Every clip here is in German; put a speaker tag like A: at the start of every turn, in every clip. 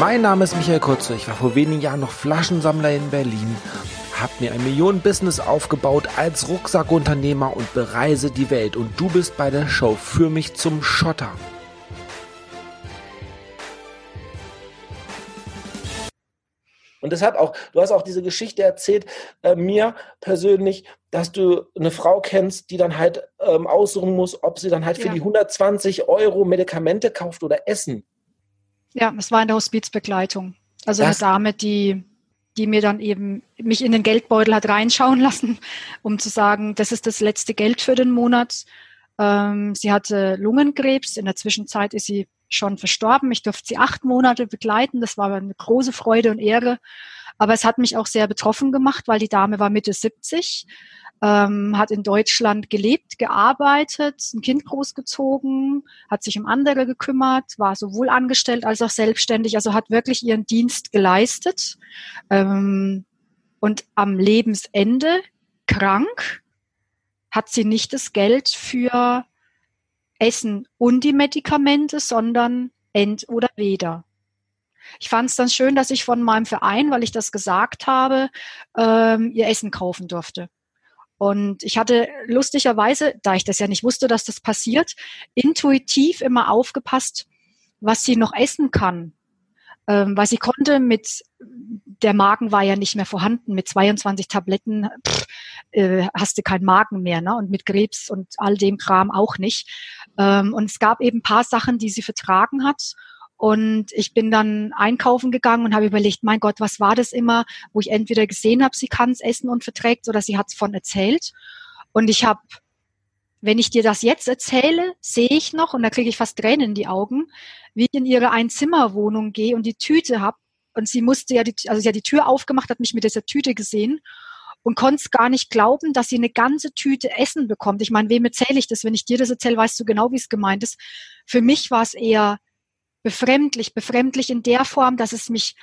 A: Mein Name ist Michael Kurze. Ich war vor wenigen Jahren noch Flaschensammler in Berlin, habe mir ein Millionen-Business aufgebaut als Rucksackunternehmer und bereise die Welt. Und du bist bei der Show für mich zum Schotter. Und deshalb auch, du hast auch diese Geschichte erzählt, äh, mir persönlich, dass du eine Frau kennst, die dann halt ähm, aussuchen muss, ob sie dann halt für die 120 Euro Medikamente kauft oder Essen.
B: Ja, es war eine Hospizbegleitung. Also das eine Dame, die, die mir dann eben mich in den Geldbeutel hat reinschauen lassen, um zu sagen, das ist das letzte Geld für den Monat. Ähm, sie hatte Lungenkrebs. In der Zwischenzeit ist sie schon verstorben. Ich durfte sie acht Monate begleiten. Das war eine große Freude und Ehre. Aber es hat mich auch sehr betroffen gemacht, weil die Dame war Mitte 70, ähm, hat in Deutschland gelebt, gearbeitet, ein Kind großgezogen, hat sich um andere gekümmert, war sowohl angestellt als auch selbstständig, also hat wirklich ihren Dienst geleistet. Ähm, und am Lebensende krank hat sie nicht das Geld für Essen und die Medikamente, sondern ent oder weder. Ich fand es dann schön, dass ich von meinem Verein, weil ich das gesagt habe, ähm, ihr Essen kaufen durfte. Und ich hatte lustigerweise, da ich das ja nicht wusste, dass das passiert, intuitiv immer aufgepasst, was sie noch essen kann. Ähm, weil sie konnte mit, der Magen war ja nicht mehr vorhanden, mit 22 Tabletten pff, äh, hast du keinen Magen mehr, ne? Und mit Krebs und all dem Kram auch nicht. Ähm, und es gab eben paar Sachen, die sie vertragen hat. Und ich bin dann einkaufen gegangen und habe überlegt, mein Gott, was war das immer, wo ich entweder gesehen habe, sie kann es essen und verträgt oder sie hat es von erzählt. Und ich habe, wenn ich dir das jetzt erzähle, sehe ich noch, und da kriege ich fast Tränen in die Augen, wie ich in ihre Einzimmerwohnung gehe und die Tüte habe. Und sie musste ja, die, also sie hat die Tür aufgemacht, hat mich mit dieser Tüte gesehen und konnte es gar nicht glauben, dass sie eine ganze Tüte Essen bekommt. Ich meine, wem erzähle ich das? Wenn ich dir das erzähle, weißt du genau, wie es gemeint ist. Für mich war es eher befremdlich, befremdlich in der Form, dass es mich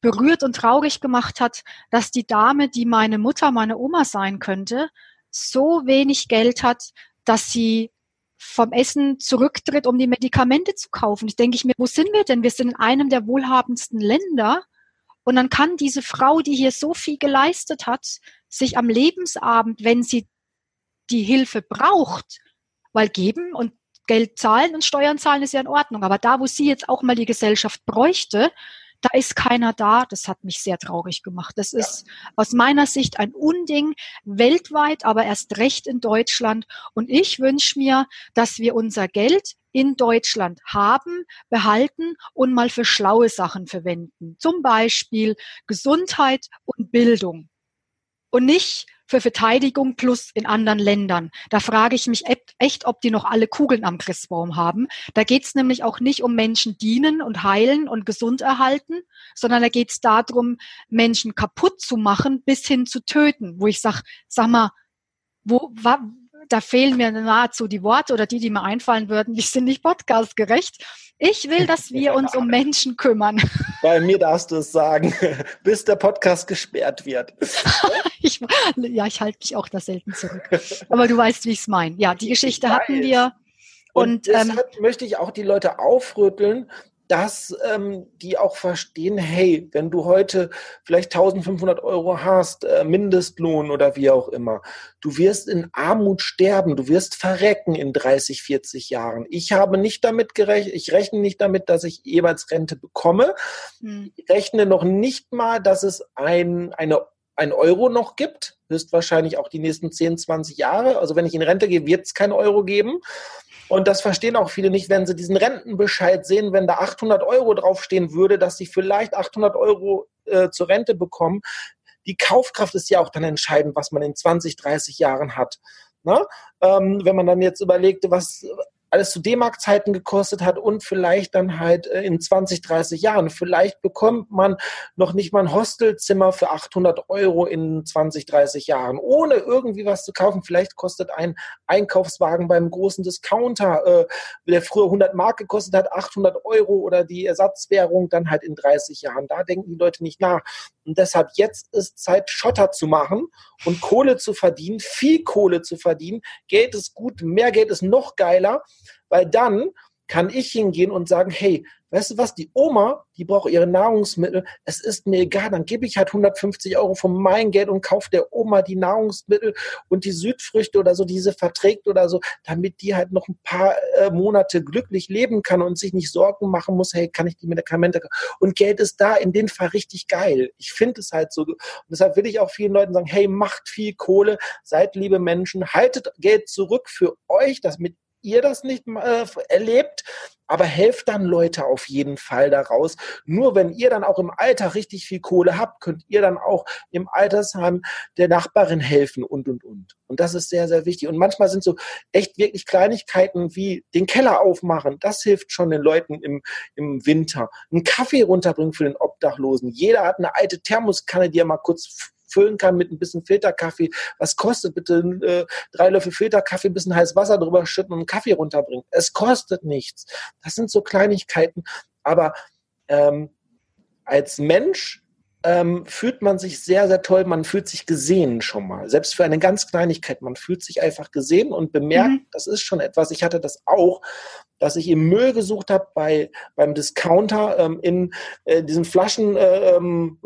B: berührt und traurig gemacht hat, dass die Dame, die meine Mutter, meine Oma sein könnte, so wenig Geld hat, dass sie vom Essen zurücktritt, um die Medikamente zu kaufen. Ich denke ich mir, wo sind wir denn? Wir sind in einem der wohlhabendsten Länder und dann kann diese Frau, die hier so viel geleistet hat, sich am Lebensabend, wenn sie die Hilfe braucht, weil geben und Geld zahlen und Steuern zahlen ist ja in Ordnung. Aber da, wo sie jetzt auch mal die Gesellschaft bräuchte, da ist keiner da. Das hat mich sehr traurig gemacht. Das ja. ist aus meiner Sicht ein Unding weltweit, aber erst recht in Deutschland. Und ich wünsche mir, dass wir unser Geld in Deutschland haben, behalten und mal für schlaue Sachen verwenden. Zum Beispiel Gesundheit und Bildung. Und nicht für Verteidigung plus in anderen Ländern. Da frage ich mich echt, ob die noch alle Kugeln am Christbaum haben. Da geht es nämlich auch nicht um Menschen dienen und heilen und gesund erhalten, sondern da geht es darum, Menschen kaputt zu machen bis hin zu töten. Wo ich sag, sag mal, wo, wa, da fehlen mir nahezu die Worte oder die, die mir einfallen würden, die sind nicht podcastgerecht. Ich will, dass wir uns um Menschen kümmern.
A: Bei mir darfst du es sagen, bis der Podcast gesperrt wird.
B: ich, ja, ich halte mich auch da selten zurück. Aber du weißt, wie ich es meine. Ja, die Geschichte hatten wir.
A: Und, und deshalb ähm, möchte ich auch die Leute aufrütteln, dass ähm, die auch verstehen, hey, wenn du heute vielleicht 1500 Euro hast, äh, Mindestlohn oder wie auch immer, du wirst in Armut sterben, du wirst verrecken in 30, 40 Jahren. Ich habe nicht damit gerechnet, ich rechne nicht damit, dass ich jeweils Rente bekomme. Hm. Ich rechne noch nicht mal, dass es ein, eine ein Euro noch gibt, höchstwahrscheinlich auch die nächsten 10, 20 Jahre. Also wenn ich in Rente gehe, wird es kein Euro geben. Und das verstehen auch viele nicht, wenn sie diesen Rentenbescheid sehen, wenn da 800 Euro draufstehen würde, dass sie vielleicht 800 Euro äh, zur Rente bekommen. Die Kaufkraft ist ja auch dann entscheidend, was man in 20, 30 Jahren hat. Ne? Ähm, wenn man dann jetzt überlegt, was alles zu D-Mark-Zeiten gekostet hat und vielleicht dann halt äh, in 20, 30 Jahren. Vielleicht bekommt man noch nicht mal ein Hostelzimmer für 800 Euro in 20, 30 Jahren, ohne irgendwie was zu kaufen. Vielleicht kostet ein Einkaufswagen beim großen Discounter, äh, der früher 100 Mark gekostet hat, 800 Euro oder die Ersatzwährung dann halt in 30 Jahren. Da denken die Leute nicht nach. Und deshalb jetzt ist Zeit, Schotter zu machen und Kohle zu verdienen, viel Kohle zu verdienen. Geld ist gut, mehr Geld ist noch geiler weil dann kann ich hingehen und sagen, hey, weißt du was, die Oma, die braucht ihre Nahrungsmittel, es ist mir egal, dann gebe ich halt 150 Euro von meinem Geld und kaufe der Oma die Nahrungsmittel und die Südfrüchte oder so, diese verträgt oder so, damit die halt noch ein paar äh, Monate glücklich leben kann und sich nicht Sorgen machen muss, hey, kann ich die Medikamente und Geld ist da in dem Fall richtig geil. Ich finde es halt so und deshalb will ich auch vielen Leuten sagen, hey, macht viel Kohle, seid liebe Menschen, haltet Geld zurück für euch, damit ihr das nicht äh, erlebt, aber helft dann Leute auf jeden Fall daraus. Nur wenn ihr dann auch im Alter richtig viel Kohle habt, könnt ihr dann auch im Altersheim der Nachbarin helfen und, und, und. Und das ist sehr, sehr wichtig. Und manchmal sind so echt wirklich Kleinigkeiten wie den Keller aufmachen. Das hilft schon den Leuten im, im Winter. Einen Kaffee runterbringen für den Obdachlosen. Jeder hat eine alte Thermoskanne, die er mal kurz füllen kann mit ein bisschen Filterkaffee. Was kostet bitte äh, drei Löffel Filterkaffee, ein bisschen heißes Wasser drüber schütten und einen Kaffee runterbringen? Es kostet nichts. Das sind so Kleinigkeiten. Aber ähm, als Mensch ähm, fühlt man sich sehr, sehr toll. Man fühlt sich gesehen schon mal. Selbst für eine ganz Kleinigkeit. Man fühlt sich einfach gesehen und bemerkt, mhm. das ist schon etwas. Ich hatte das auch, dass ich im Müll gesucht habe bei, beim Discounter. Ähm, in äh, diesen Flaschenräumen,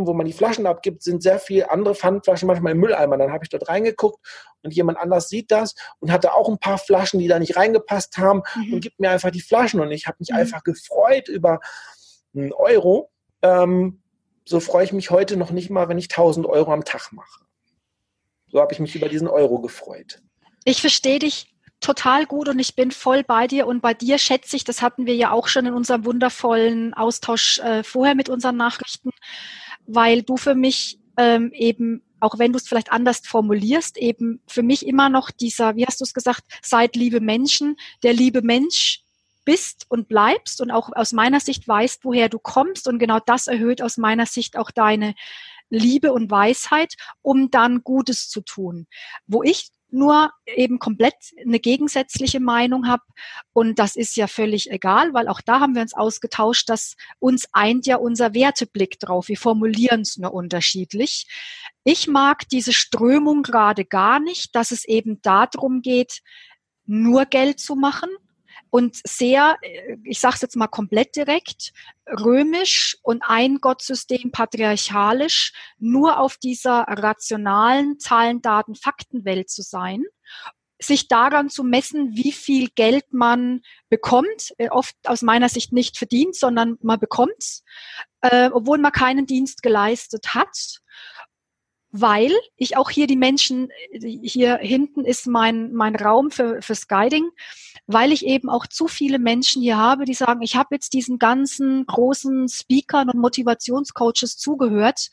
A: ähm, wo man die Flaschen abgibt, sind sehr viele andere Pfandflaschen manchmal im Mülleimer. Dann habe ich dort reingeguckt und jemand anders sieht das und hatte auch ein paar Flaschen, die da nicht reingepasst haben mhm. und gibt mir einfach die Flaschen. Und ich habe mich mhm. einfach gefreut über einen Euro. Ähm, so freue ich mich heute noch nicht mal, wenn ich 1000 Euro am Tag mache. So habe ich mich über diesen Euro gefreut.
B: Ich verstehe dich total gut und ich bin voll bei dir und bei dir schätze ich, das hatten wir ja auch schon in unserem wundervollen Austausch äh, vorher mit unseren Nachrichten, weil du für mich ähm, eben, auch wenn du es vielleicht anders formulierst, eben für mich immer noch dieser, wie hast du es gesagt, seid liebe Menschen, der liebe Mensch bist und bleibst und auch aus meiner Sicht weißt, woher du kommst. Und genau das erhöht aus meiner Sicht auch deine Liebe und Weisheit, um dann Gutes zu tun. Wo ich nur eben komplett eine gegensätzliche Meinung habe. Und das ist ja völlig egal, weil auch da haben wir uns ausgetauscht, dass uns eint ja unser Werteblick drauf. Wir formulieren es nur unterschiedlich. Ich mag diese Strömung gerade gar nicht, dass es eben darum geht, nur Geld zu machen, und sehr, äh, ich sage es jetzt mal komplett direkt, römisch und ein Gottsystem patriarchalisch, nur auf dieser rationalen Zahlen, Daten, Faktenwelt zu sein sich daran zu messen, wie viel Geld man bekommt, äh, oft aus meiner Sicht nicht verdient, sondern man bekommt's, äh, obwohl man keinen Dienst geleistet hat weil ich auch hier die Menschen, hier hinten ist mein, mein Raum für, fürs Guiding, weil ich eben auch zu viele Menschen hier habe, die sagen, ich habe jetzt diesen ganzen großen Speakern und Motivationscoaches zugehört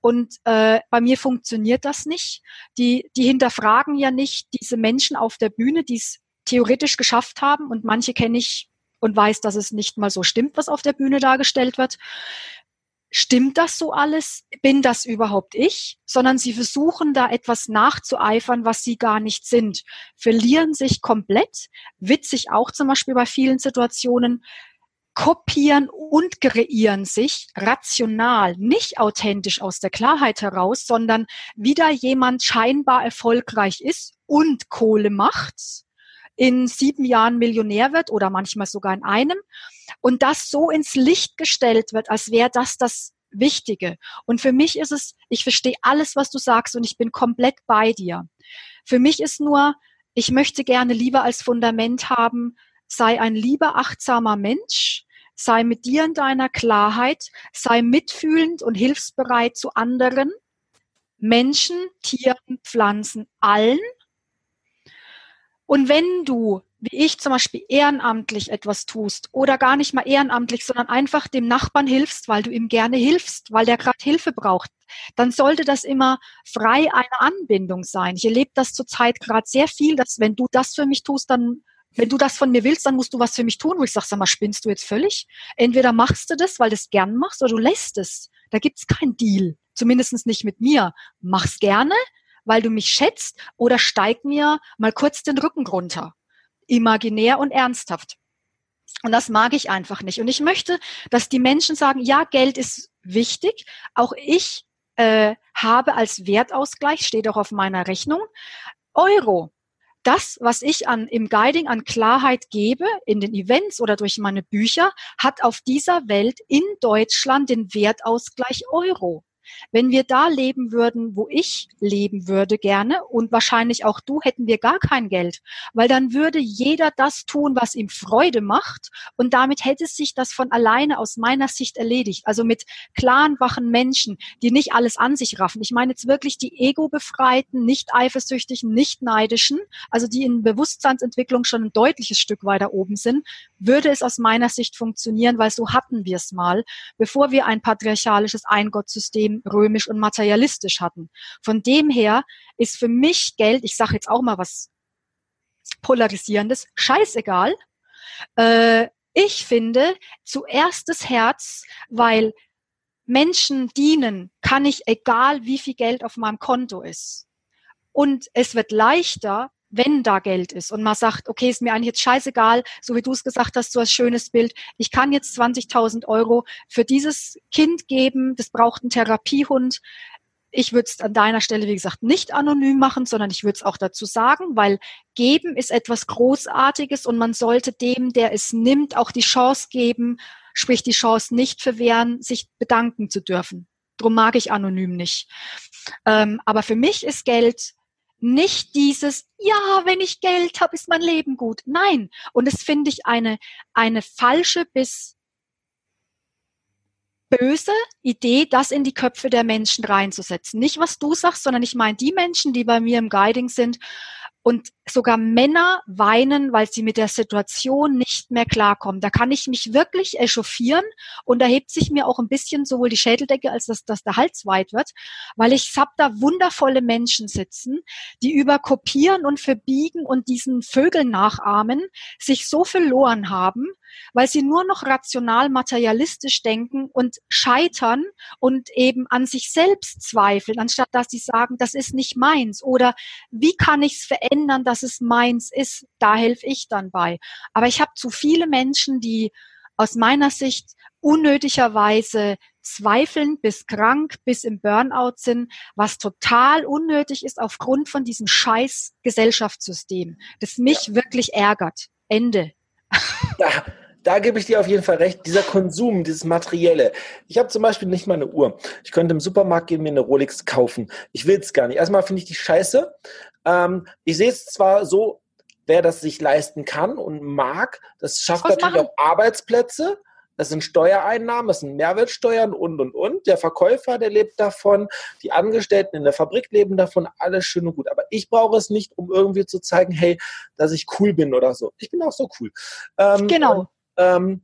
B: und äh, bei mir funktioniert das nicht. Die, die hinterfragen ja nicht diese Menschen auf der Bühne, die es theoretisch geschafft haben und manche kenne ich und weiß, dass es nicht mal so stimmt, was auf der Bühne dargestellt wird stimmt das so alles? Bin das überhaupt ich? Sondern sie versuchen da etwas nachzueifern, was sie gar nicht sind, verlieren sich komplett, witzig auch zum Beispiel bei vielen Situationen, kopieren und kreieren sich rational, nicht authentisch aus der Klarheit heraus, sondern wieder jemand scheinbar erfolgreich ist und Kohle macht in sieben Jahren Millionär wird oder manchmal sogar in einem und das so ins Licht gestellt wird, als wäre das das Wichtige. Und für mich ist es, ich verstehe alles, was du sagst und ich bin komplett bei dir. Für mich ist nur, ich möchte gerne lieber als Fundament haben, sei ein lieber achtsamer Mensch, sei mit dir in deiner Klarheit, sei mitfühlend und hilfsbereit zu anderen, Menschen, Tieren, Pflanzen, allen und wenn du, wie ich zum Beispiel, ehrenamtlich etwas tust oder gar nicht mal ehrenamtlich, sondern einfach dem Nachbarn hilfst, weil du ihm gerne hilfst, weil der gerade Hilfe braucht, dann sollte das immer frei eine Anbindung sein. Ich erlebe das zurzeit gerade sehr viel, dass wenn du das für mich tust, dann wenn du das von mir willst, dann musst du was für mich tun, wo ich sage, sag mal, spinnst du jetzt völlig? Entweder machst du das, weil du es gern machst, oder du lässt es. Da gibt's keinen Deal. Zumindest nicht mit mir. Mach's gerne, weil du mich schätzt oder steig mir mal kurz den Rücken runter. Imaginär und ernsthaft. Und das mag ich einfach nicht. Und ich möchte, dass die Menschen sagen, ja, Geld ist wichtig. Auch ich äh, habe als Wertausgleich, steht auch auf meiner Rechnung, Euro. das, was ich an, im Guiding an Klarheit gebe, in den Events oder durch meine Bücher, hat auf dieser Welt in Deutschland den Wertausgleich Euro. Wenn wir da leben würden, wo ich leben würde gerne und wahrscheinlich auch du, hätten wir gar kein Geld, weil dann würde jeder das tun, was ihm Freude macht und damit hätte sich das von alleine aus meiner Sicht erledigt. Also mit klaren, wachen Menschen, die nicht alles an sich raffen. Ich meine jetzt wirklich die ego-befreiten, nicht eifersüchtigen, nicht neidischen, also die in Bewusstseinsentwicklung schon ein deutliches Stück weiter oben sind, würde es aus meiner Sicht funktionieren, weil so hatten wir es mal, bevor wir ein patriarchalisches Eingottsystem römisch und materialistisch hatten. Von dem her ist für mich Geld, ich sage jetzt auch mal was Polarisierendes, scheißegal. Äh, ich finde zuerst das Herz, weil Menschen dienen kann ich, egal wie viel Geld auf meinem Konto ist. Und es wird leichter, wenn da Geld ist und man sagt, okay, ist mir eigentlich jetzt scheißegal, so wie du es gesagt hast, so ein schönes Bild, ich kann jetzt 20.000 Euro für dieses Kind geben, das braucht einen Therapiehund. Ich würde es an deiner Stelle, wie gesagt, nicht anonym machen, sondern ich würde es auch dazu sagen, weil geben ist etwas Großartiges und man sollte dem, der es nimmt, auch die Chance geben, sprich die Chance nicht verwehren, sich bedanken zu dürfen. Drum mag ich anonym nicht. Ähm, aber für mich ist Geld nicht dieses, ja, wenn ich Geld habe, ist mein Leben gut. Nein. Und das finde ich eine, eine falsche bis böse Idee, das in die Köpfe der Menschen reinzusetzen. Nicht, was du sagst, sondern ich meine die Menschen, die bei mir im Guiding sind und sogar Männer weinen, weil sie mit der Situation nicht mehr klarkommen. Da kann ich mich wirklich echauffieren und da hebt sich mir auch ein bisschen sowohl die Schädeldecke als dass, dass der Hals weit wird, weil ich hab da wundervolle Menschen sitzen, die über Kopieren und Verbiegen und diesen Vögeln nachahmen sich so verloren haben, weil sie nur noch rational materialistisch denken und scheitern und eben an sich selbst zweifeln, anstatt dass sie sagen, das ist nicht meins oder wie kann ich es verändern, dass es meins ist, da helfe ich dann bei. Aber ich habe zu viele Menschen, die aus meiner Sicht unnötigerweise zweifeln, bis krank, bis im Burnout sind, was total unnötig ist aufgrund von diesem scheiß Gesellschaftssystem, das mich ja. wirklich ärgert. Ende.
A: Ja, da gebe ich dir auf jeden Fall recht. Dieser Konsum, dieses Materielle. Ich habe zum Beispiel nicht mal eine Uhr. Ich könnte im Supermarkt gehen, mir eine Rolex kaufen. Ich will es gar nicht. Erstmal finde ich die scheiße. Ähm, ich sehe es zwar so, wer das sich leisten kann und mag, das schafft Was natürlich machen? auch Arbeitsplätze. Das sind Steuereinnahmen, das sind Mehrwertsteuern und, und, und. Der Verkäufer, der lebt davon. Die Angestellten in der Fabrik leben davon. Alles schön und gut. Aber ich brauche es nicht, um irgendwie zu zeigen, hey, dass ich cool bin oder so. Ich bin auch so cool.
B: Ähm, genau
A: ähm,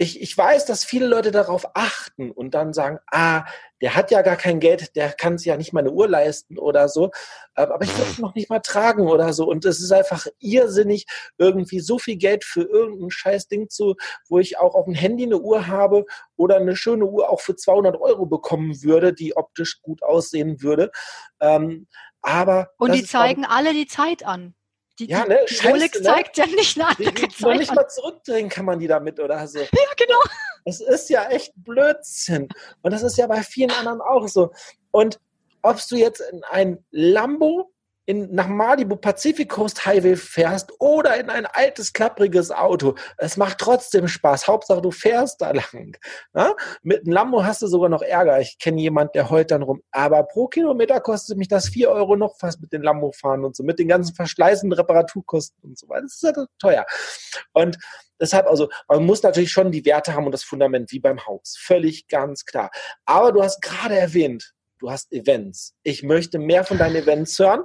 A: ich, ich weiß, dass viele Leute darauf achten und dann sagen, ah, der hat ja gar kein Geld, der kann sich ja nicht mal eine Uhr leisten oder so, ähm, aber ich will es noch nicht mal tragen oder so. Und es ist einfach irrsinnig, irgendwie so viel Geld für irgendein scheiß Ding zu, wo ich auch auf dem Handy eine Uhr habe oder eine schöne Uhr auch für 200 Euro bekommen würde, die optisch gut aussehen würde. Ähm, aber
B: und die zeigen alle die Zeit an.
A: Die, ja, ne?
B: die Scheiße, Rolex ne? zeigt ja nicht eine andere die,
A: die, Noch nicht mal zurückdrehen kann man die damit oder so.
B: Ja, genau.
A: Das ist ja echt Blödsinn. Und das ist ja bei vielen anderen auch so. Und ob du jetzt in ein Lambo in, nach Malibu Pacific Coast Highway fährst oder in ein altes, klappriges Auto. Es macht trotzdem Spaß. Hauptsache, du fährst da lang. Na? Mit einem Lambo hast du sogar noch Ärger. Ich kenne jemanden, der heult dann rum. Aber pro Kilometer kostet mich das vier Euro noch fast mit den Lambo fahren und so, mit den ganzen Verschleißen, Reparaturkosten und so weiter. Das ist ja teuer. Und deshalb, also, man muss natürlich schon die Werte haben und das Fundament wie beim Haus. Völlig ganz klar. Aber du hast gerade erwähnt, du hast Events. Ich möchte mehr von deinen Events hören,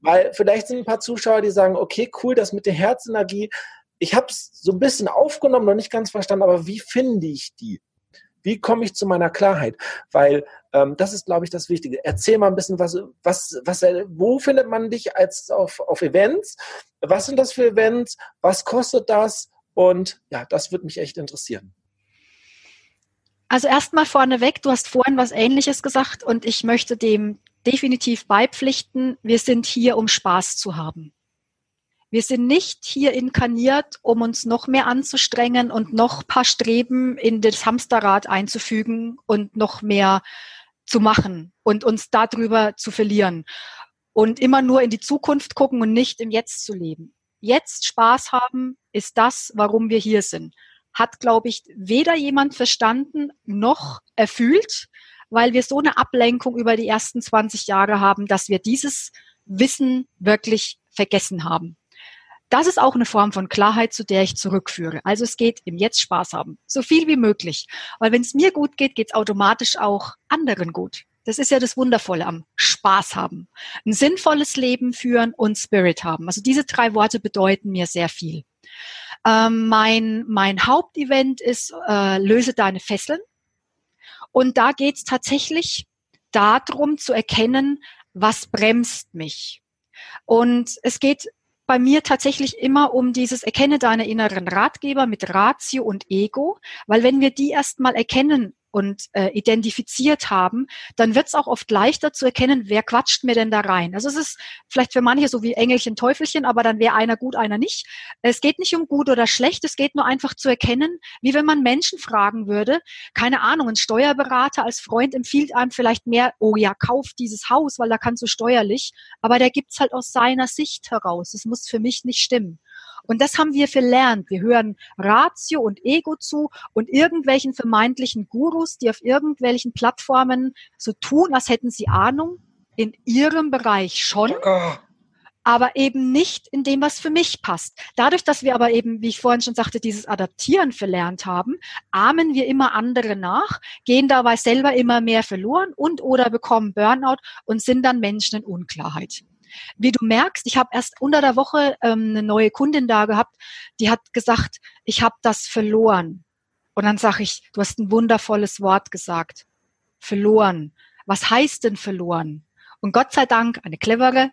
A: weil vielleicht sind ein paar Zuschauer, die sagen, okay, cool, das mit der Herzenergie, ich habe es so ein bisschen aufgenommen, noch nicht ganz verstanden, aber wie finde ich die? Wie komme ich zu meiner Klarheit? Weil ähm, das ist, glaube ich, das Wichtige. Erzähl mal ein bisschen, was, was, was, wo findet man dich als auf, auf Events? Was sind das für Events? Was kostet das? Und ja, das würde mich echt interessieren.
B: Also erstmal vorneweg, du hast vorhin was Ähnliches gesagt und ich möchte dem definitiv beipflichten. Wir sind hier, um Spaß zu haben. Wir sind nicht hier inkarniert, um uns noch mehr anzustrengen und noch paar Streben in das Hamsterrad einzufügen und noch mehr zu machen und uns darüber zu verlieren. und immer nur in die Zukunft gucken und nicht im Jetzt zu leben. Jetzt Spaß haben ist das, warum wir hier sind. Hat, glaube ich, weder jemand verstanden noch erfüllt, weil wir so eine Ablenkung über die ersten 20 Jahre haben, dass wir dieses Wissen wirklich vergessen haben. Das ist auch eine Form von Klarheit, zu der ich zurückführe. Also es geht im Jetzt Spaß haben. So viel wie möglich. Weil wenn es mir gut geht, geht es automatisch auch anderen gut. Das ist ja das Wundervolle am Spaß haben. Ein sinnvolles Leben führen und Spirit haben. Also diese drei Worte bedeuten mir sehr viel. Ähm, mein, mein Hauptevent ist äh, Löse deine Fesseln. Und da geht es tatsächlich darum zu erkennen, was bremst mich. Und es geht bei mir tatsächlich immer um dieses Erkenne deine inneren Ratgeber mit Ratio und Ego, weil wenn wir die erstmal erkennen und äh, identifiziert haben, dann wird es auch oft leichter zu erkennen, wer quatscht mir denn da rein. Also es ist vielleicht für manche so wie Engelchen, Teufelchen, aber dann wäre einer gut, einer nicht. Es geht nicht um gut oder schlecht, es geht nur einfach zu erkennen, wie wenn man Menschen fragen würde, keine Ahnung, ein Steuerberater als Freund empfiehlt einem vielleicht mehr, oh ja, kauf dieses Haus, weil da kannst du steuerlich, aber der gibt's halt aus seiner Sicht heraus. Das muss für mich nicht stimmen. Und das haben wir verlernt. Wir hören Ratio und Ego zu und irgendwelchen vermeintlichen Gurus, die auf irgendwelchen Plattformen so tun, als hätten sie Ahnung, in ihrem Bereich schon. Oh. aber eben nicht in dem, was für mich passt. Dadurch, dass wir aber eben, wie ich vorhin schon sagte, dieses Adaptieren verlernt haben, ahmen wir immer andere nach, gehen dabei selber immer mehr verloren und oder bekommen Burnout und sind dann Menschen in Unklarheit. Wie du merkst, ich habe erst unter der Woche ähm, eine neue Kundin da gehabt, die hat gesagt, ich habe das verloren. Und dann sage ich, du hast ein wundervolles Wort gesagt. Verloren. Was heißt denn verloren? Und Gott sei Dank, eine clevere,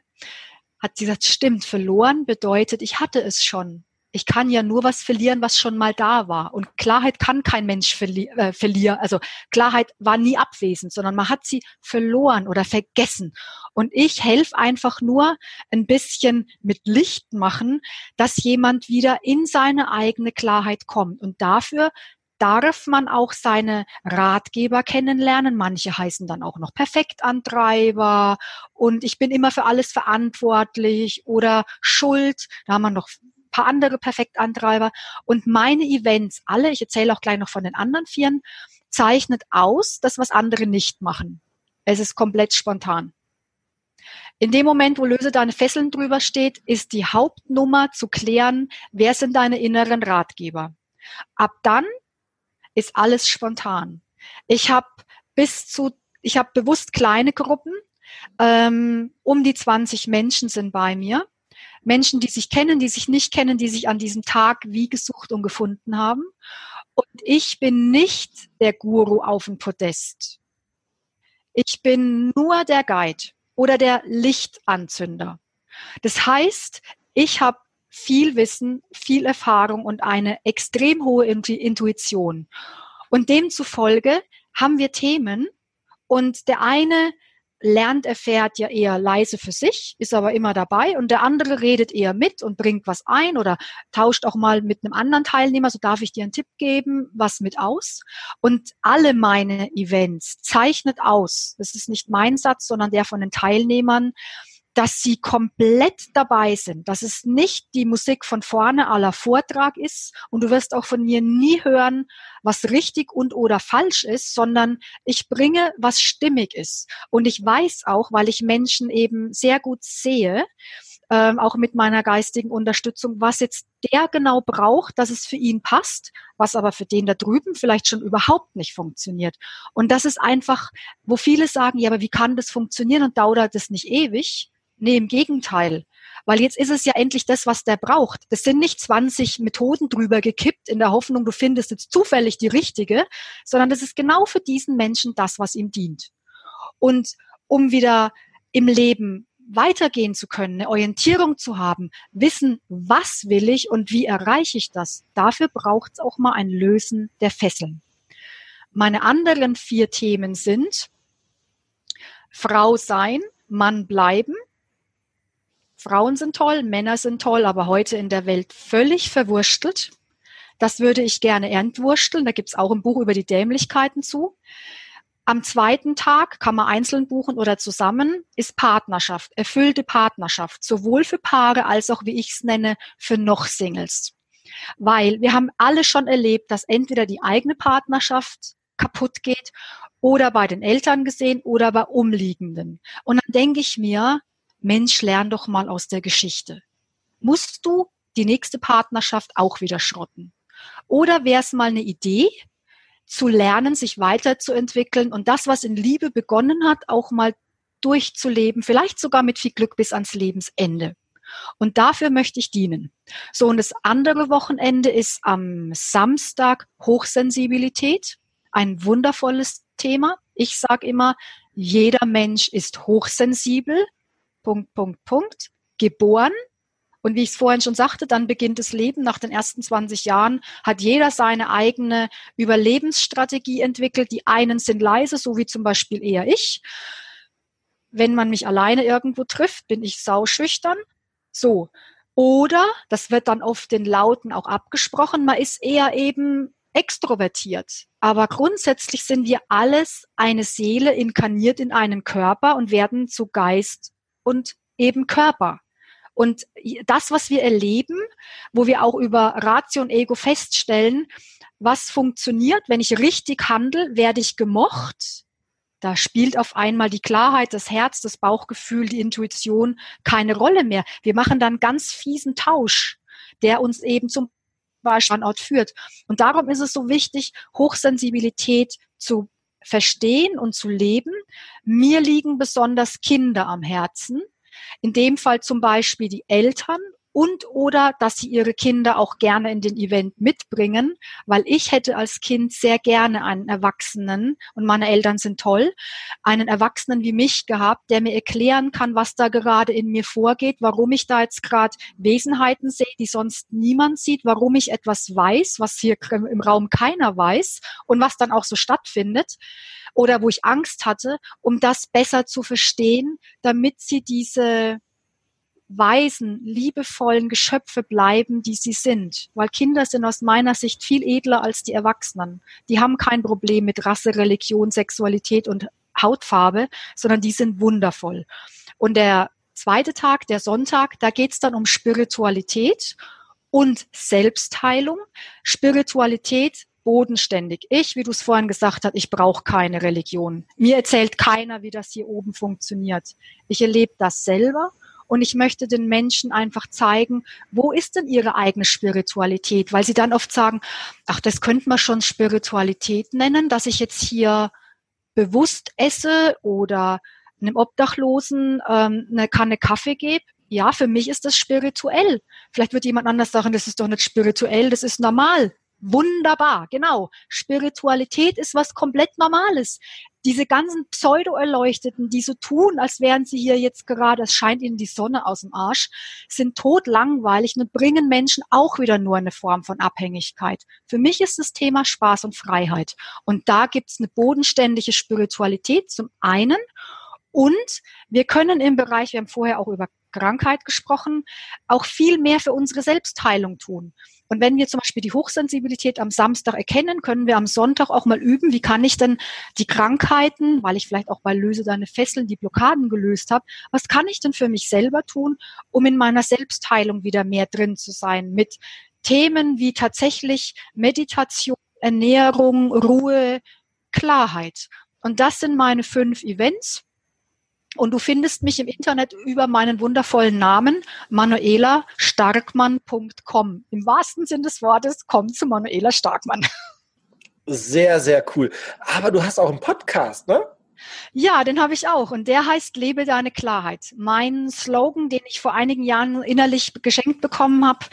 B: hat sie gesagt, stimmt, verloren bedeutet, ich hatte es schon ich kann ja nur was verlieren, was schon mal da war. Und Klarheit kann kein Mensch verli äh, verlieren. Also Klarheit war nie abwesend, sondern man hat sie verloren oder vergessen. Und ich helfe einfach nur ein bisschen mit Licht machen, dass jemand wieder in seine eigene Klarheit kommt. Und dafür darf man auch seine Ratgeber kennenlernen. Manche heißen dann auch noch Perfektantreiber und ich bin immer für alles verantwortlich oder Schuld. Da haben wir noch paar andere Perfektantreiber. Und meine Events, alle, ich erzähle auch gleich noch von den anderen Vieren, zeichnet aus, das, was andere nicht machen. Es ist komplett spontan. In dem Moment, wo Löse deine Fesseln drüber steht, ist die Hauptnummer zu klären, wer sind deine inneren Ratgeber. Ab dann ist alles spontan. Ich habe bis zu, ich habe bewusst kleine Gruppen, ähm, um die 20 Menschen sind bei mir. Menschen, die sich kennen, die sich nicht kennen, die sich an diesem Tag wie gesucht und gefunden haben. Und ich bin nicht der Guru auf dem Podest. Ich bin nur der Guide oder der Lichtanzünder. Das heißt, ich habe viel Wissen, viel Erfahrung und eine extrem hohe Intuition. Und demzufolge haben wir Themen und der eine lernt, erfährt ja eher leise für sich, ist aber immer dabei. Und der andere redet eher mit und bringt was ein oder tauscht auch mal mit einem anderen Teilnehmer, so darf ich dir einen Tipp geben, was mit aus. Und alle meine Events zeichnet aus, das ist nicht mein Satz, sondern der von den Teilnehmern, dass sie komplett dabei sind, dass es nicht die Musik von vorne aller Vortrag ist und du wirst auch von mir nie hören, was richtig und oder falsch ist, sondern ich bringe, was stimmig ist. Und ich weiß auch, weil ich Menschen eben sehr gut sehe, ähm, auch mit meiner geistigen Unterstützung, was jetzt der genau braucht, dass es für ihn passt, was aber für den da drüben vielleicht schon überhaupt nicht funktioniert. Und das ist einfach, wo viele sagen, ja, aber wie kann das funktionieren und dauert das nicht ewig? Nee, im Gegenteil. Weil jetzt ist es ja endlich das, was der braucht. Das sind nicht 20 Methoden drüber gekippt in der Hoffnung, du findest jetzt zufällig die richtige, sondern das ist genau für diesen Menschen das, was ihm dient. Und um wieder im Leben weitergehen zu können, eine Orientierung zu haben, wissen, was will ich und wie erreiche ich das, dafür braucht es auch mal ein Lösen der Fesseln. Meine anderen vier Themen sind Frau sein, Mann bleiben, Frauen sind toll, Männer sind toll, aber heute in der Welt völlig verwurstelt. Das würde ich gerne entwursteln. Da gibt es auch ein Buch über die Dämlichkeiten zu. Am zweiten Tag kann man einzeln buchen oder zusammen, ist Partnerschaft, erfüllte Partnerschaft, sowohl für Paare als auch, wie ich es nenne, für noch Singles. Weil wir haben alle schon erlebt, dass entweder die eigene Partnerschaft kaputt geht oder bei den Eltern gesehen oder bei Umliegenden. Und dann denke ich mir, Mensch, lern doch mal aus der Geschichte. Musst du die nächste Partnerschaft auch wieder schrotten? Oder wäre es mal eine Idee, zu lernen, sich weiterzuentwickeln und das, was in Liebe begonnen hat, auch mal durchzuleben, vielleicht sogar mit viel Glück bis ans Lebensende. Und dafür möchte ich dienen. So, und das andere Wochenende ist am Samstag Hochsensibilität. Ein wundervolles Thema. Ich sage immer, jeder Mensch ist hochsensibel. Punkt, Punkt, Punkt. Geboren und wie ich es vorhin schon sagte, dann beginnt das Leben. Nach den ersten 20 Jahren hat jeder seine eigene Überlebensstrategie entwickelt. Die einen sind leise, so wie zum Beispiel eher ich. Wenn man mich alleine irgendwo trifft, bin ich sauschüchtern. So. Oder, das wird dann oft den Lauten auch abgesprochen, man ist eher eben extrovertiert. Aber grundsätzlich sind wir alles eine Seele inkarniert in einen Körper und werden zu Geist und eben Körper. Und das, was wir erleben, wo wir auch über Ratio und Ego feststellen, was funktioniert, wenn ich richtig handle, werde ich gemocht. Da spielt auf einmal die Klarheit, das Herz, das Bauchgefühl, die Intuition keine Rolle mehr. Wir machen dann ganz fiesen Tausch, der uns eben zum Standort führt. Und darum ist es so wichtig, Hochsensibilität zu verstehen und zu leben. Mir liegen besonders Kinder am Herzen, in dem Fall zum Beispiel die Eltern und oder dass sie ihre Kinder auch gerne in den Event mitbringen, weil ich hätte als Kind sehr gerne einen Erwachsenen und meine Eltern sind toll, einen Erwachsenen wie mich gehabt, der mir erklären kann, was da gerade in mir vorgeht, warum ich da jetzt gerade Wesenheiten sehe, die sonst niemand sieht, warum ich etwas weiß, was hier im Raum keiner weiß und was dann auch so stattfindet oder wo ich Angst hatte, um das besser zu verstehen, damit sie diese weisen, liebevollen Geschöpfe bleiben, die sie sind. Weil Kinder sind aus meiner Sicht viel edler als die Erwachsenen. Die haben kein Problem mit Rasse, Religion, Sexualität und Hautfarbe, sondern die sind wundervoll. Und der zweite Tag, der Sonntag, da geht's dann um Spiritualität und Selbstheilung. Spiritualität bodenständig. Ich, wie du es vorhin gesagt hast, ich brauche keine Religion. Mir erzählt keiner, wie das hier oben funktioniert. Ich erlebe das selber und ich möchte den Menschen einfach zeigen, wo ist denn ihre eigene Spiritualität? Weil sie dann oft sagen, ach, das könnte man schon Spiritualität nennen, dass ich jetzt hier bewusst esse oder einem Obdachlosen ähm, eine Kanne Kaffee gebe. Ja, für mich ist das spirituell. Vielleicht wird jemand anders sagen, das ist doch nicht spirituell, das ist normal. Wunderbar, genau. Spiritualität ist was komplett Normales. Diese ganzen Pseudo-Erleuchteten, die so tun, als wären sie hier jetzt gerade, es scheint ihnen die Sonne aus dem Arsch, sind totlangweilig und bringen Menschen auch wieder nur eine Form von Abhängigkeit. Für mich ist das Thema Spaß und Freiheit. Und da gibt's eine bodenständige Spiritualität zum einen. Und wir können im Bereich, wir haben vorher auch über Krankheit gesprochen, auch viel mehr für unsere Selbstheilung tun. Und wenn wir zum Beispiel die Hochsensibilität am Samstag erkennen, können wir am Sonntag auch mal üben, wie kann ich denn die Krankheiten, weil ich vielleicht auch bei Löse deine Fesseln die Blockaden gelöst habe, was kann ich denn für mich selber tun, um in meiner Selbstheilung wieder mehr drin zu sein mit Themen wie tatsächlich Meditation, Ernährung, Ruhe, Klarheit. Und das sind meine fünf Events. Und du findest mich im Internet über meinen wundervollen Namen manuelastarkmann.com. Im wahrsten Sinn des Wortes, komm zu Manuela Starkmann.
A: Sehr, sehr cool. Aber du hast auch einen Podcast, ne?
B: Ja, den habe ich auch und der heißt Lebe deine Klarheit. Mein Slogan, den ich vor einigen Jahren innerlich geschenkt bekommen habe,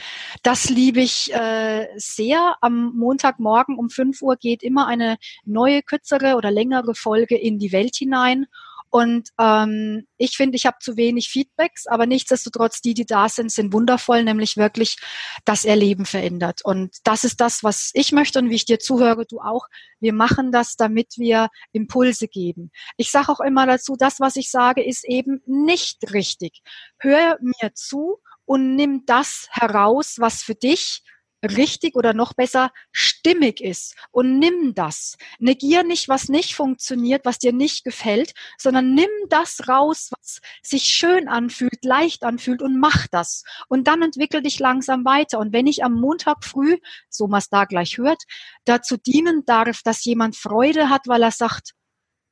B: das liebe ich äh, sehr. Am Montagmorgen um 5 Uhr geht immer eine neue, kürzere oder längere Folge in die Welt hinein und ähm, ich finde, ich habe zu wenig Feedbacks, aber nichtsdestotrotz, die, die da sind, sind wundervoll, nämlich wirklich das Erleben verändert. Und das ist das, was ich möchte und wie ich dir zuhöre, du auch. Wir machen das, damit wir Impulse geben. Ich sage auch immer dazu, das, was ich sage, ist eben nicht richtig. Hör mir zu und nimm das heraus, was für dich richtig oder noch besser stimmig ist. Und nimm das. Negier nicht, was nicht funktioniert, was dir nicht gefällt, sondern nimm das raus, was sich schön anfühlt, leicht anfühlt und mach das. Und dann entwickel dich langsam weiter. Und wenn ich am Montag früh, so man da gleich hört, dazu dienen darf, dass jemand Freude hat, weil er sagt,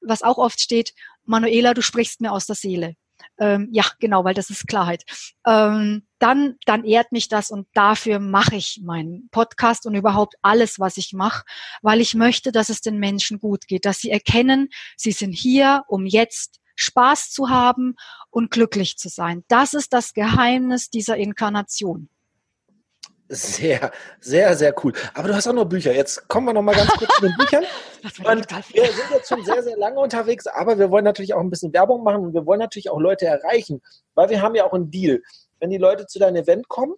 B: was auch oft steht, Manuela, du sprichst mir aus der Seele. Ähm, ja, genau, weil das ist Klarheit. Ähm, dann, dann ehrt mich das und dafür mache ich meinen Podcast und überhaupt alles, was ich mache, weil ich möchte, dass es den Menschen gut geht, dass sie erkennen, sie sind hier, um jetzt Spaß zu haben und glücklich zu sein. Das ist das Geheimnis dieser Inkarnation.
A: Sehr, sehr, sehr cool. Aber du hast auch noch Bücher. Jetzt kommen wir noch mal ganz kurz zu den Büchern. Und wir sind jetzt schon sehr, sehr lange unterwegs, aber wir wollen natürlich auch ein bisschen Werbung machen und wir wollen natürlich auch Leute erreichen, weil wir haben ja auch einen Deal. Wenn die Leute zu deinem Event kommen,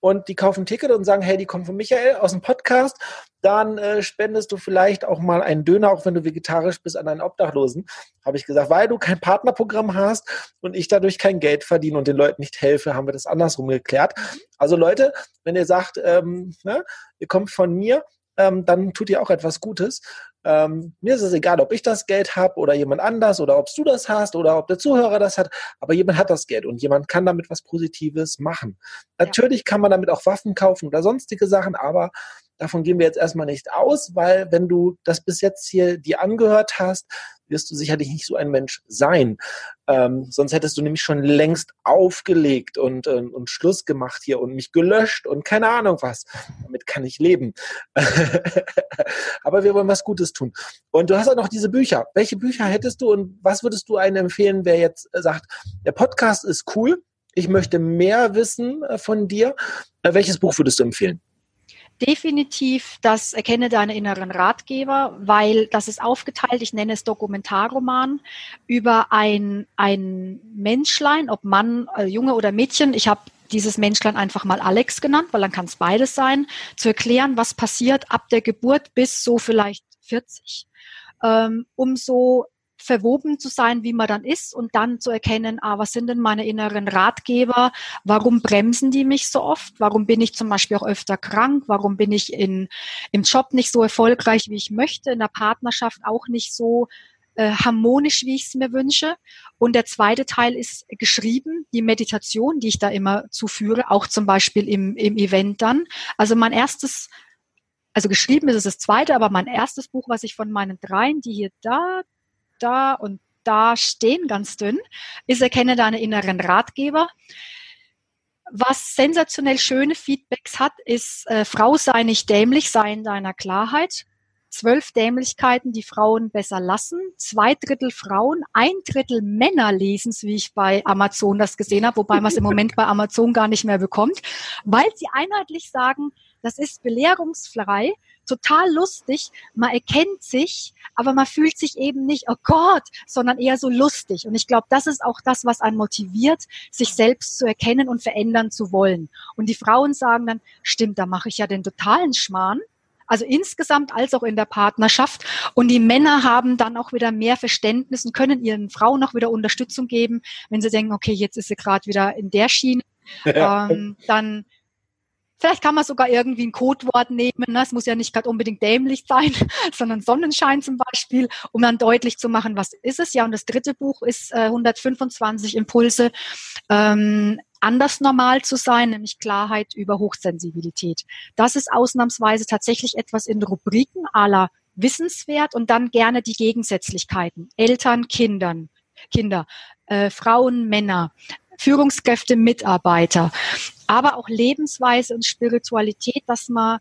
A: und die kaufen ein Ticket und sagen, hey, die kommen von Michael aus dem Podcast, dann äh, spendest du vielleicht auch mal einen Döner, auch wenn du vegetarisch bist, an einen Obdachlosen, habe ich gesagt, weil du kein Partnerprogramm hast und ich dadurch kein Geld verdiene und den Leuten nicht helfe, haben wir das andersrum geklärt. Also Leute, wenn ihr sagt, ähm, ne, ihr kommt von mir, ähm, dann tut ihr auch etwas Gutes. Ähm, mir ist es egal, ob ich das Geld habe oder jemand anders oder ob du das hast oder ob der Zuhörer das hat, aber jemand hat das Geld und jemand kann damit was Positives machen. Ja. Natürlich kann man damit auch Waffen kaufen oder sonstige Sachen, aber davon gehen wir jetzt erstmal nicht aus, weil wenn du das bis jetzt hier dir angehört hast, wirst du sicherlich nicht so ein Mensch sein. Ähm, sonst hättest du nämlich schon längst aufgelegt und, äh, und Schluss gemacht hier und mich gelöscht und keine Ahnung was. Damit kann ich leben. Aber wir wollen was Gutes tun. Und du hast auch noch diese Bücher. Welche Bücher hättest du und was würdest du einem empfehlen, wer jetzt sagt, der Podcast ist cool, ich möchte mehr wissen äh, von dir. Äh, welches Buch würdest du empfehlen?
B: Definitiv das Erkenne deine inneren Ratgeber, weil das ist aufgeteilt, ich nenne es Dokumentarroman, über ein, ein Menschlein, ob Mann, äh, Junge oder Mädchen. Ich habe dieses Menschlein einfach mal Alex genannt, weil dann kann es beides sein, zu erklären, was passiert ab der Geburt bis so vielleicht 40, ähm, um so verwoben zu sein, wie man dann ist und dann zu erkennen, ah, was sind denn meine inneren Ratgeber? Warum bremsen die mich so oft? Warum bin ich zum Beispiel auch öfter krank? Warum bin ich in, im Job nicht so erfolgreich, wie ich möchte? In der Partnerschaft auch nicht so äh, harmonisch, wie ich es mir wünsche. Und der zweite Teil ist geschrieben, die Meditation, die ich da immer zuführe, auch zum Beispiel im, im Event dann. Also mein erstes also geschrieben ist es das zweite, aber mein erstes Buch, was ich von meinen dreien, die hier da, da und da stehen, ganz dünn, ist Erkenne deine inneren Ratgeber. Was sensationell schöne Feedbacks hat, ist äh, Frau sei nicht dämlich, sei in deiner Klarheit. Zwölf Dämlichkeiten, die Frauen besser lassen. Zwei Drittel Frauen, ein Drittel Männer lesen es, wie ich bei Amazon das gesehen habe, wobei man es im Moment bei Amazon gar nicht mehr bekommt, weil sie einheitlich sagen, das ist belehrungsfrei total lustig. Man erkennt sich, aber man fühlt sich eben nicht, oh Gott, sondern eher so lustig. Und ich glaube, das ist auch das, was einen motiviert, sich selbst zu erkennen und verändern zu wollen. Und die Frauen sagen dann, stimmt, da mache ich ja den totalen Schmarrn. Also insgesamt als auch in der Partnerschaft. Und die Männer haben dann auch wieder mehr Verständnis und können ihren Frauen auch wieder Unterstützung geben, wenn sie denken, okay, jetzt ist sie gerade wieder in der Schiene. ähm, dann Vielleicht kann man sogar irgendwie ein Codewort nehmen. Ne? Es muss ja nicht gerade unbedingt dämlich sein, sondern Sonnenschein zum Beispiel, um dann deutlich zu machen, was ist es. Ja, und das dritte Buch ist äh, 125 Impulse, ähm, anders normal zu sein, nämlich Klarheit über Hochsensibilität. Das ist ausnahmsweise tatsächlich etwas in Rubriken aller wissenswert und dann gerne die Gegensätzlichkeiten. Eltern, Kindern, Kinder, äh, Frauen, Männer, Führungskräfte, Mitarbeiter aber auch Lebensweise und Spiritualität, dass man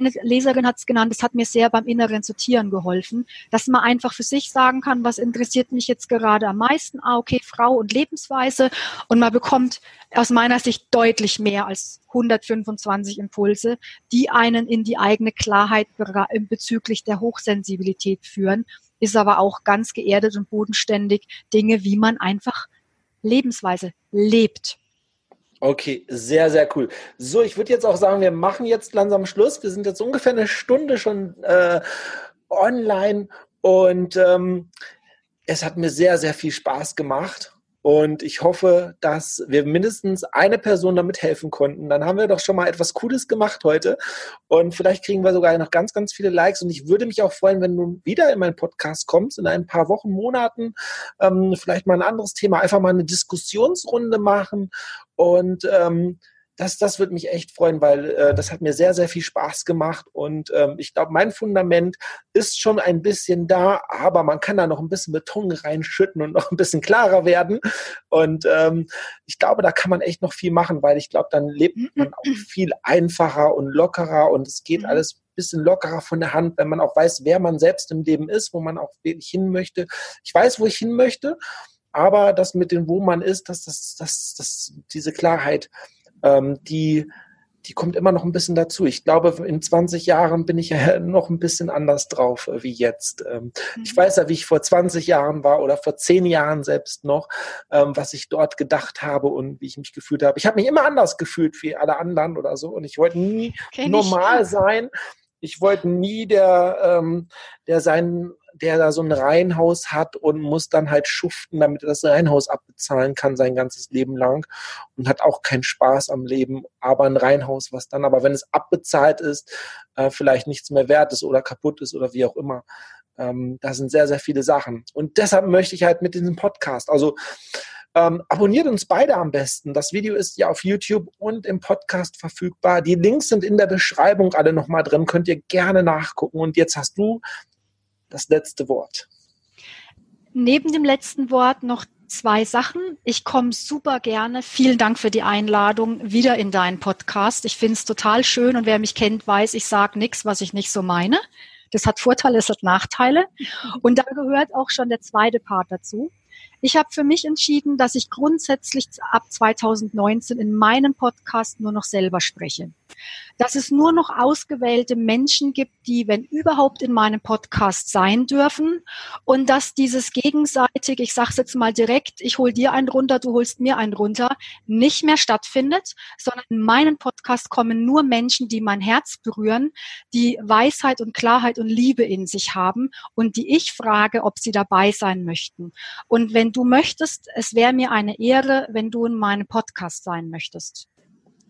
B: eine Leserin hat es genannt, das hat mir sehr beim inneren Sortieren geholfen, dass man einfach für sich sagen kann, was interessiert mich jetzt gerade am meisten? Ah, okay, Frau und Lebensweise. Und man bekommt aus meiner Sicht deutlich mehr als 125 Impulse, die einen in die eigene Klarheit bezüglich der Hochsensibilität führen, ist aber auch ganz geerdet und bodenständig Dinge, wie man einfach Lebensweise lebt.
A: Okay, sehr, sehr cool. So, ich würde jetzt auch sagen, wir machen jetzt langsam Schluss. Wir sind jetzt ungefähr eine Stunde schon äh, online und ähm, es hat mir sehr, sehr viel Spaß gemacht. Und ich hoffe, dass wir mindestens eine Person damit helfen konnten. Dann haben wir doch schon mal etwas Cooles gemacht heute. Und vielleicht kriegen wir sogar noch ganz, ganz viele Likes. Und ich würde mich auch freuen, wenn du wieder in meinen Podcast kommst, in ein paar Wochen, Monaten, ähm, vielleicht mal ein anderes Thema, einfach mal eine Diskussionsrunde machen. Und ähm, das, das würde mich echt freuen, weil äh, das hat mir sehr, sehr viel Spaß gemacht. Und ähm, ich glaube, mein Fundament ist schon ein bisschen da, aber man kann da noch ein bisschen Beton reinschütten und noch ein bisschen klarer werden. Und ähm, ich glaube, da kann man echt noch viel machen, weil ich glaube, dann lebt man auch viel einfacher und lockerer und es geht mhm. alles ein bisschen lockerer von der Hand, wenn man auch weiß, wer man selbst im Leben ist, wo man auch wirklich hin möchte. Ich weiß, wo ich hin möchte, aber das mit dem, wo man ist, dass das, das, das, diese Klarheit, ähm, die, die kommt immer noch ein bisschen dazu. Ich glaube, in 20 Jahren bin ich ja noch ein bisschen anders drauf äh, wie jetzt. Ähm, mhm. Ich weiß ja, wie ich vor 20 Jahren war oder vor 10 Jahren selbst noch, ähm, was ich dort gedacht habe und wie ich mich gefühlt habe. Ich habe mich immer anders gefühlt wie alle anderen oder so und ich wollte nie Kenn normal ich. sein. Ich wollte nie der, ähm, der sein der da so ein Reihenhaus hat und muss dann halt schuften, damit er das Reihenhaus abbezahlen kann sein ganzes Leben lang und hat auch keinen Spaß am Leben, aber ein Reihenhaus, was dann aber, wenn es abbezahlt ist, äh, vielleicht nichts mehr wert ist oder kaputt ist oder wie auch immer. Ähm, das sind sehr, sehr viele Sachen. Und deshalb möchte ich halt mit diesem Podcast, also ähm, abonniert uns beide am besten. Das Video ist ja auf YouTube und im Podcast verfügbar. Die Links sind in der Beschreibung alle nochmal drin. Könnt ihr gerne nachgucken. Und jetzt hast du das letzte Wort.
B: Neben dem letzten Wort noch zwei Sachen. Ich komme super gerne. Vielen Dank für die Einladung wieder in deinen Podcast. Ich finde es total schön und wer mich kennt, weiß, ich sage nichts, was ich nicht so meine. Das hat Vorteile, es hat Nachteile. Und da gehört auch schon der zweite Part dazu. Ich habe für mich entschieden, dass ich grundsätzlich ab 2019 in meinem Podcast nur noch selber spreche dass es nur noch ausgewählte Menschen gibt, die, wenn überhaupt, in meinem Podcast sein dürfen und dass dieses gegenseitig, ich sage es jetzt mal direkt, ich hol dir einen runter, du holst mir einen runter, nicht mehr stattfindet, sondern in meinen Podcast kommen nur Menschen, die mein Herz berühren, die Weisheit und Klarheit und Liebe in sich haben und die ich frage, ob sie dabei sein möchten. Und wenn du möchtest, es wäre mir eine Ehre, wenn du in meinem Podcast sein möchtest.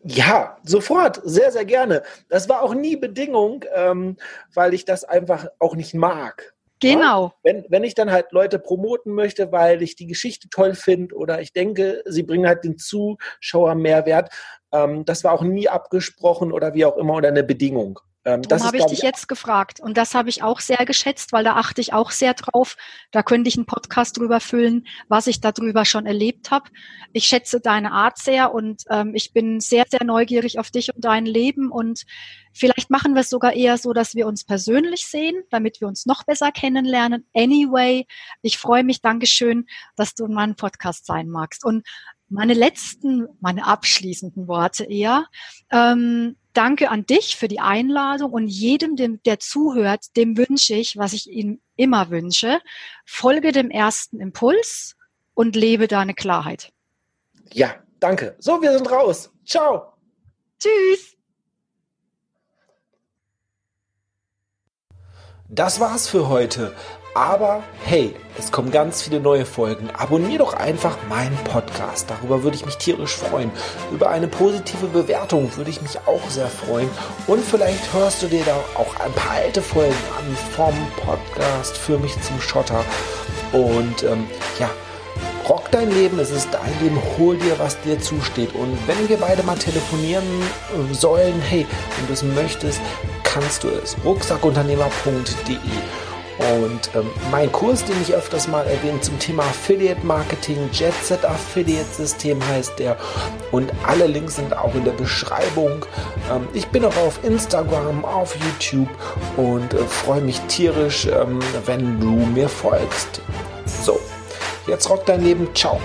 A: Ja, sofort, sehr, sehr gerne. Das war auch nie Bedingung, ähm, weil ich das einfach auch nicht mag.
B: Genau. Ja?
A: Wenn, wenn ich dann halt Leute promoten möchte, weil ich die Geschichte toll finde oder ich denke, sie bringen halt den Zuschauer Mehrwert, ähm, das war auch nie abgesprochen oder wie auch immer oder eine Bedingung.
B: Ähm, Darum habe ich dich jetzt gefragt. Und das habe ich auch sehr geschätzt, weil da achte ich auch sehr drauf. Da könnte ich einen Podcast drüber füllen, was ich darüber schon erlebt habe. Ich schätze deine Art sehr und ähm, ich bin sehr, sehr neugierig auf dich und dein Leben. Und vielleicht machen wir es sogar eher so, dass wir uns persönlich sehen, damit wir uns noch besser kennenlernen. Anyway, ich freue mich. Dankeschön, dass du in meinem Podcast sein magst. Und meine letzten, meine abschließenden Worte eher. Ähm, danke an dich für die Einladung und jedem, dem, der zuhört, dem wünsche ich, was ich ihm immer wünsche. Folge dem ersten Impuls und lebe deine Klarheit.
A: Ja, danke. So, wir sind raus. Ciao.
B: Tschüss.
A: Das war's für heute. Aber hey, es kommen ganz viele neue Folgen. Abonnier doch einfach meinen Podcast. Darüber würde ich mich tierisch freuen. Über eine positive Bewertung würde ich mich auch sehr freuen. Und vielleicht hörst du dir da auch ein paar alte Folgen an vom Podcast für mich zum Schotter. Und ähm, ja, rock dein Leben, es ist dein Leben, hol dir, was dir zusteht. Und wenn wir beide mal telefonieren äh, sollen, hey, wenn du es möchtest, kannst du es. rucksackunternehmer.de und ähm, mein Kurs, den ich öfters mal erwähne zum Thema Affiliate Marketing, Jetset Affiliate System heißt der. Und alle Links sind auch in der Beschreibung. Ähm, ich bin auch auf Instagram, auf YouTube und äh, freue mich tierisch, ähm, wenn du mir folgst. So, jetzt rock dein Leben. Ciao.